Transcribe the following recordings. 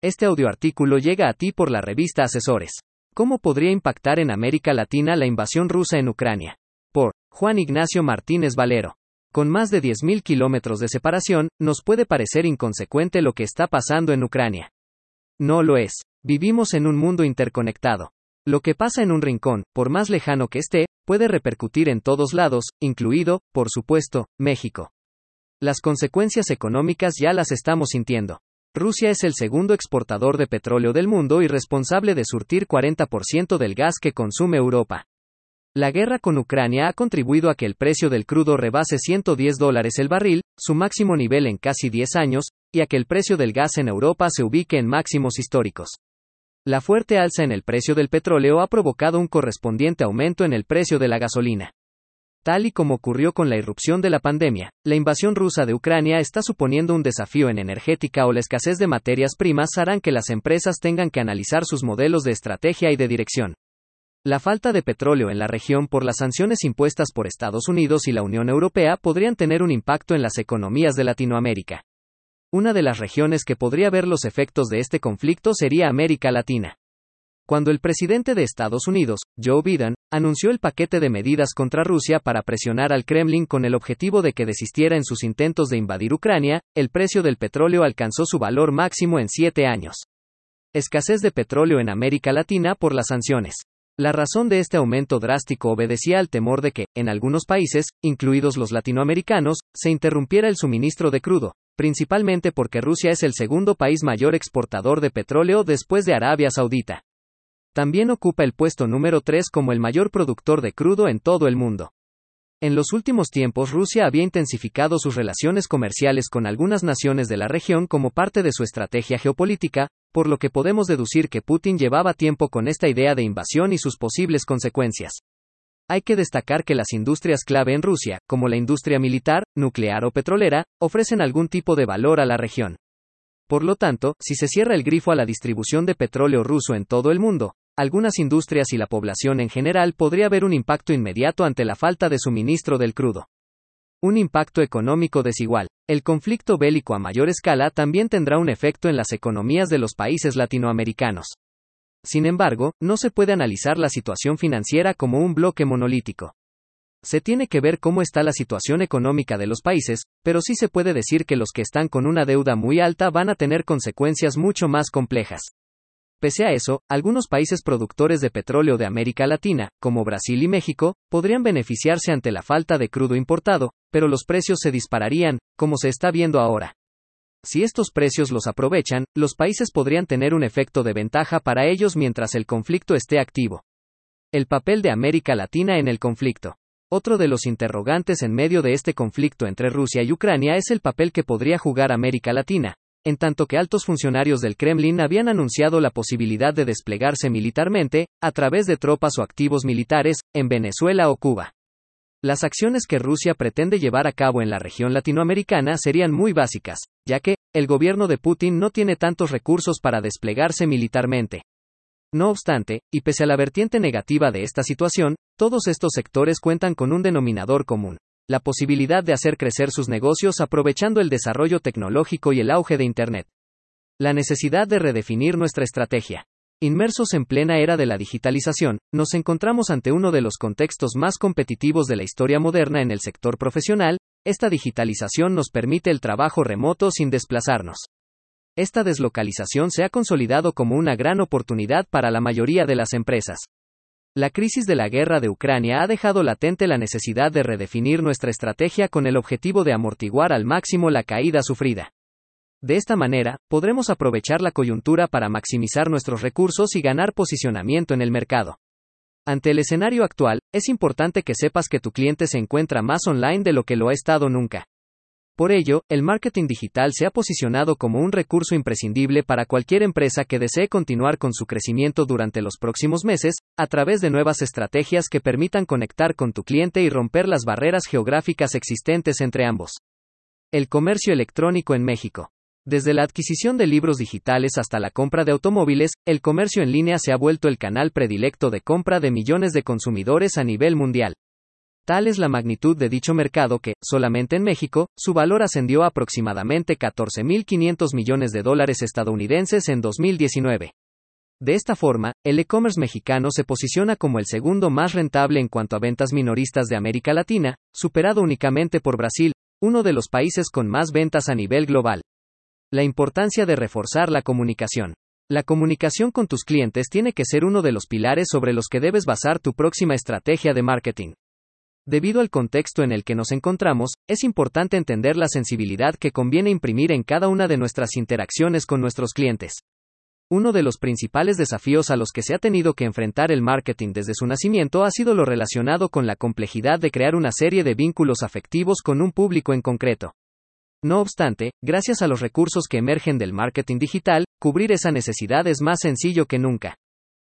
Este audioartículo llega a ti por la revista Asesores. ¿Cómo podría impactar en América Latina la invasión rusa en Ucrania? Por Juan Ignacio Martínez Valero. Con más de 10.000 kilómetros de separación, nos puede parecer inconsecuente lo que está pasando en Ucrania. No lo es. Vivimos en un mundo interconectado. Lo que pasa en un rincón, por más lejano que esté, puede repercutir en todos lados, incluido, por supuesto, México. Las consecuencias económicas ya las estamos sintiendo. Rusia es el segundo exportador de petróleo del mundo y responsable de surtir 40% del gas que consume Europa. La guerra con Ucrania ha contribuido a que el precio del crudo rebase 110 dólares el barril, su máximo nivel en casi 10 años, y a que el precio del gas en Europa se ubique en máximos históricos. La fuerte alza en el precio del petróleo ha provocado un correspondiente aumento en el precio de la gasolina. Tal y como ocurrió con la irrupción de la pandemia, la invasión rusa de Ucrania está suponiendo un desafío en energética o la escasez de materias primas harán que las empresas tengan que analizar sus modelos de estrategia y de dirección. La falta de petróleo en la región por las sanciones impuestas por Estados Unidos y la Unión Europea podrían tener un impacto en las economías de Latinoamérica. Una de las regiones que podría ver los efectos de este conflicto sería América Latina. Cuando el presidente de Estados Unidos, Joe Biden, anunció el paquete de medidas contra Rusia para presionar al Kremlin con el objetivo de que desistiera en sus intentos de invadir Ucrania, el precio del petróleo alcanzó su valor máximo en siete años. Escasez de petróleo en América Latina por las sanciones. La razón de este aumento drástico obedecía al temor de que, en algunos países, incluidos los latinoamericanos, se interrumpiera el suministro de crudo, principalmente porque Rusia es el segundo país mayor exportador de petróleo después de Arabia Saudita. También ocupa el puesto número 3 como el mayor productor de crudo en todo el mundo. En los últimos tiempos Rusia había intensificado sus relaciones comerciales con algunas naciones de la región como parte de su estrategia geopolítica, por lo que podemos deducir que Putin llevaba tiempo con esta idea de invasión y sus posibles consecuencias. Hay que destacar que las industrias clave en Rusia, como la industria militar, nuclear o petrolera, ofrecen algún tipo de valor a la región. Por lo tanto, si se cierra el grifo a la distribución de petróleo ruso en todo el mundo, algunas industrias y la población en general podría haber un impacto inmediato ante la falta de suministro del crudo. Un impacto económico desigual. El conflicto bélico a mayor escala también tendrá un efecto en las economías de los países latinoamericanos. Sin embargo, no se puede analizar la situación financiera como un bloque monolítico. Se tiene que ver cómo está la situación económica de los países, pero sí se puede decir que los que están con una deuda muy alta van a tener consecuencias mucho más complejas. Pese a eso, algunos países productores de petróleo de América Latina, como Brasil y México, podrían beneficiarse ante la falta de crudo importado, pero los precios se dispararían, como se está viendo ahora. Si estos precios los aprovechan, los países podrían tener un efecto de ventaja para ellos mientras el conflicto esté activo. El papel de América Latina en el conflicto. Otro de los interrogantes en medio de este conflicto entre Rusia y Ucrania es el papel que podría jugar América Latina, en tanto que altos funcionarios del Kremlin habían anunciado la posibilidad de desplegarse militarmente, a través de tropas o activos militares, en Venezuela o Cuba. Las acciones que Rusia pretende llevar a cabo en la región latinoamericana serían muy básicas, ya que, el gobierno de Putin no tiene tantos recursos para desplegarse militarmente. No obstante, y pese a la vertiente negativa de esta situación, todos estos sectores cuentan con un denominador común la posibilidad de hacer crecer sus negocios aprovechando el desarrollo tecnológico y el auge de Internet. La necesidad de redefinir nuestra estrategia. Inmersos en plena era de la digitalización, nos encontramos ante uno de los contextos más competitivos de la historia moderna en el sector profesional, esta digitalización nos permite el trabajo remoto sin desplazarnos. Esta deslocalización se ha consolidado como una gran oportunidad para la mayoría de las empresas. La crisis de la guerra de Ucrania ha dejado latente la necesidad de redefinir nuestra estrategia con el objetivo de amortiguar al máximo la caída sufrida. De esta manera, podremos aprovechar la coyuntura para maximizar nuestros recursos y ganar posicionamiento en el mercado. Ante el escenario actual, es importante que sepas que tu cliente se encuentra más online de lo que lo ha estado nunca. Por ello, el marketing digital se ha posicionado como un recurso imprescindible para cualquier empresa que desee continuar con su crecimiento durante los próximos meses, a través de nuevas estrategias que permitan conectar con tu cliente y romper las barreras geográficas existentes entre ambos. El comercio electrónico en México. Desde la adquisición de libros digitales hasta la compra de automóviles, el comercio en línea se ha vuelto el canal predilecto de compra de millones de consumidores a nivel mundial. Tal es la magnitud de dicho mercado que, solamente en México, su valor ascendió a aproximadamente 14.500 millones de dólares estadounidenses en 2019. De esta forma, el e-commerce mexicano se posiciona como el segundo más rentable en cuanto a ventas minoristas de América Latina, superado únicamente por Brasil, uno de los países con más ventas a nivel global. La importancia de reforzar la comunicación. La comunicación con tus clientes tiene que ser uno de los pilares sobre los que debes basar tu próxima estrategia de marketing. Debido al contexto en el que nos encontramos, es importante entender la sensibilidad que conviene imprimir en cada una de nuestras interacciones con nuestros clientes. Uno de los principales desafíos a los que se ha tenido que enfrentar el marketing desde su nacimiento ha sido lo relacionado con la complejidad de crear una serie de vínculos afectivos con un público en concreto. No obstante, gracias a los recursos que emergen del marketing digital, cubrir esa necesidad es más sencillo que nunca.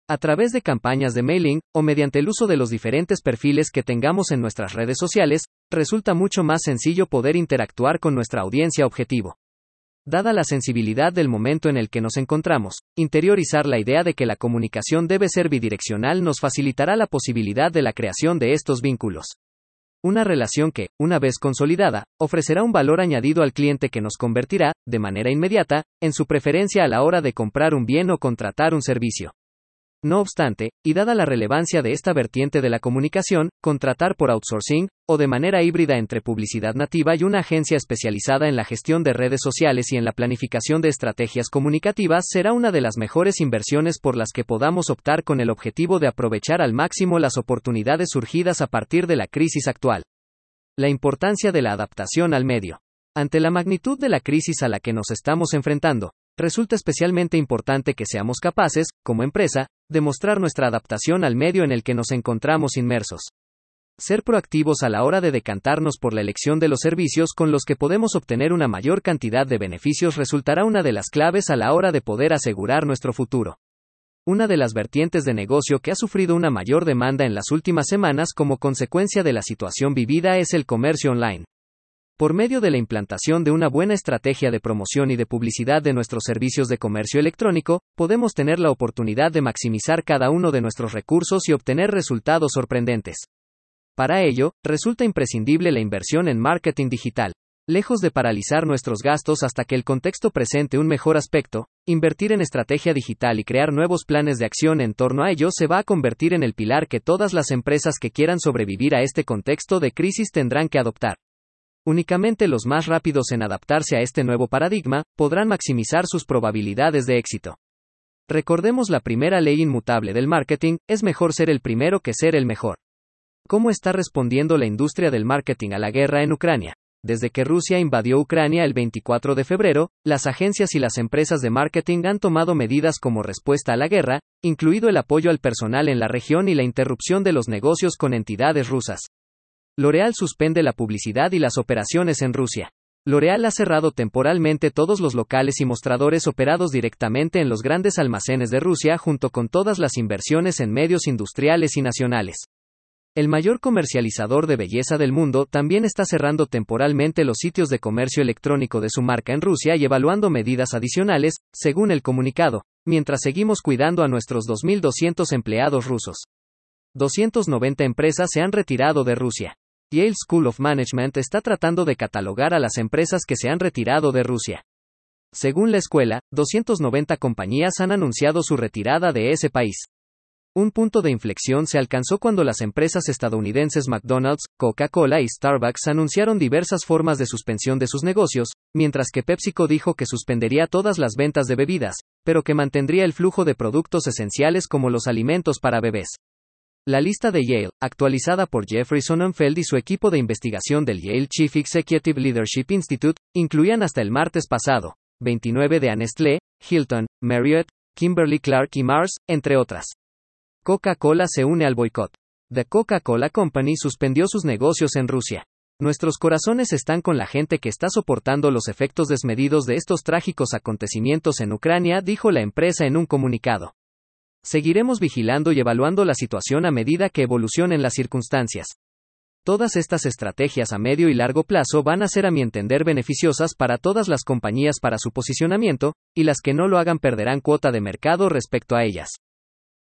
A través de campañas de mailing, o mediante el uso de los diferentes perfiles que tengamos en nuestras redes sociales, resulta mucho más sencillo poder interactuar con nuestra audiencia objetivo. Dada la sensibilidad del momento en el que nos encontramos, interiorizar la idea de que la comunicación debe ser bidireccional nos facilitará la posibilidad de la creación de estos vínculos. Una relación que, una vez consolidada, ofrecerá un valor añadido al cliente que nos convertirá, de manera inmediata, en su preferencia a la hora de comprar un bien o contratar un servicio. No obstante, y dada la relevancia de esta vertiente de la comunicación, contratar por outsourcing, o de manera híbrida entre publicidad nativa y una agencia especializada en la gestión de redes sociales y en la planificación de estrategias comunicativas será una de las mejores inversiones por las que podamos optar con el objetivo de aprovechar al máximo las oportunidades surgidas a partir de la crisis actual. La importancia de la adaptación al medio. Ante la magnitud de la crisis a la que nos estamos enfrentando, resulta especialmente importante que seamos capaces, como empresa, de mostrar nuestra adaptación al medio en el que nos encontramos inmersos. Ser proactivos a la hora de decantarnos por la elección de los servicios con los que podemos obtener una mayor cantidad de beneficios resultará una de las claves a la hora de poder asegurar nuestro futuro. Una de las vertientes de negocio que ha sufrido una mayor demanda en las últimas semanas como consecuencia de la situación vivida es el comercio online. Por medio de la implantación de una buena estrategia de promoción y de publicidad de nuestros servicios de comercio electrónico, podemos tener la oportunidad de maximizar cada uno de nuestros recursos y obtener resultados sorprendentes. Para ello, resulta imprescindible la inversión en marketing digital. Lejos de paralizar nuestros gastos hasta que el contexto presente un mejor aspecto, invertir en estrategia digital y crear nuevos planes de acción en torno a ello se va a convertir en el pilar que todas las empresas que quieran sobrevivir a este contexto de crisis tendrán que adoptar. Únicamente los más rápidos en adaptarse a este nuevo paradigma, podrán maximizar sus probabilidades de éxito. Recordemos la primera ley inmutable del marketing, es mejor ser el primero que ser el mejor. ¿Cómo está respondiendo la industria del marketing a la guerra en Ucrania? Desde que Rusia invadió Ucrania el 24 de febrero, las agencias y las empresas de marketing han tomado medidas como respuesta a la guerra, incluido el apoyo al personal en la región y la interrupción de los negocios con entidades rusas. L'Oreal suspende la publicidad y las operaciones en Rusia. L'Oreal ha cerrado temporalmente todos los locales y mostradores operados directamente en los grandes almacenes de Rusia junto con todas las inversiones en medios industriales y nacionales. El mayor comercializador de belleza del mundo también está cerrando temporalmente los sitios de comercio electrónico de su marca en Rusia y evaluando medidas adicionales, según el comunicado, mientras seguimos cuidando a nuestros 2.200 empleados rusos. 290 empresas se han retirado de Rusia. Yale School of Management está tratando de catalogar a las empresas que se han retirado de Rusia. Según la escuela, 290 compañías han anunciado su retirada de ese país. Un punto de inflexión se alcanzó cuando las empresas estadounidenses McDonald's, Coca-Cola y Starbucks anunciaron diversas formas de suspensión de sus negocios, mientras que PepsiCo dijo que suspendería todas las ventas de bebidas, pero que mantendría el flujo de productos esenciales como los alimentos para bebés. La lista de Yale, actualizada por Jeffrey Sonnenfeld y su equipo de investigación del Yale Chief Executive Leadership Institute, incluían hasta el martes pasado, 29 de Nestlé, Hilton, Marriott, Kimberly Clark y Mars, entre otras. Coca-Cola se une al boicot. The Coca-Cola Company suspendió sus negocios en Rusia. Nuestros corazones están con la gente que está soportando los efectos desmedidos de estos trágicos acontecimientos en Ucrania, dijo la empresa en un comunicado. Seguiremos vigilando y evaluando la situación a medida que evolucionen las circunstancias. Todas estas estrategias a medio y largo plazo van a ser a mi entender beneficiosas para todas las compañías para su posicionamiento, y las que no lo hagan perderán cuota de mercado respecto a ellas.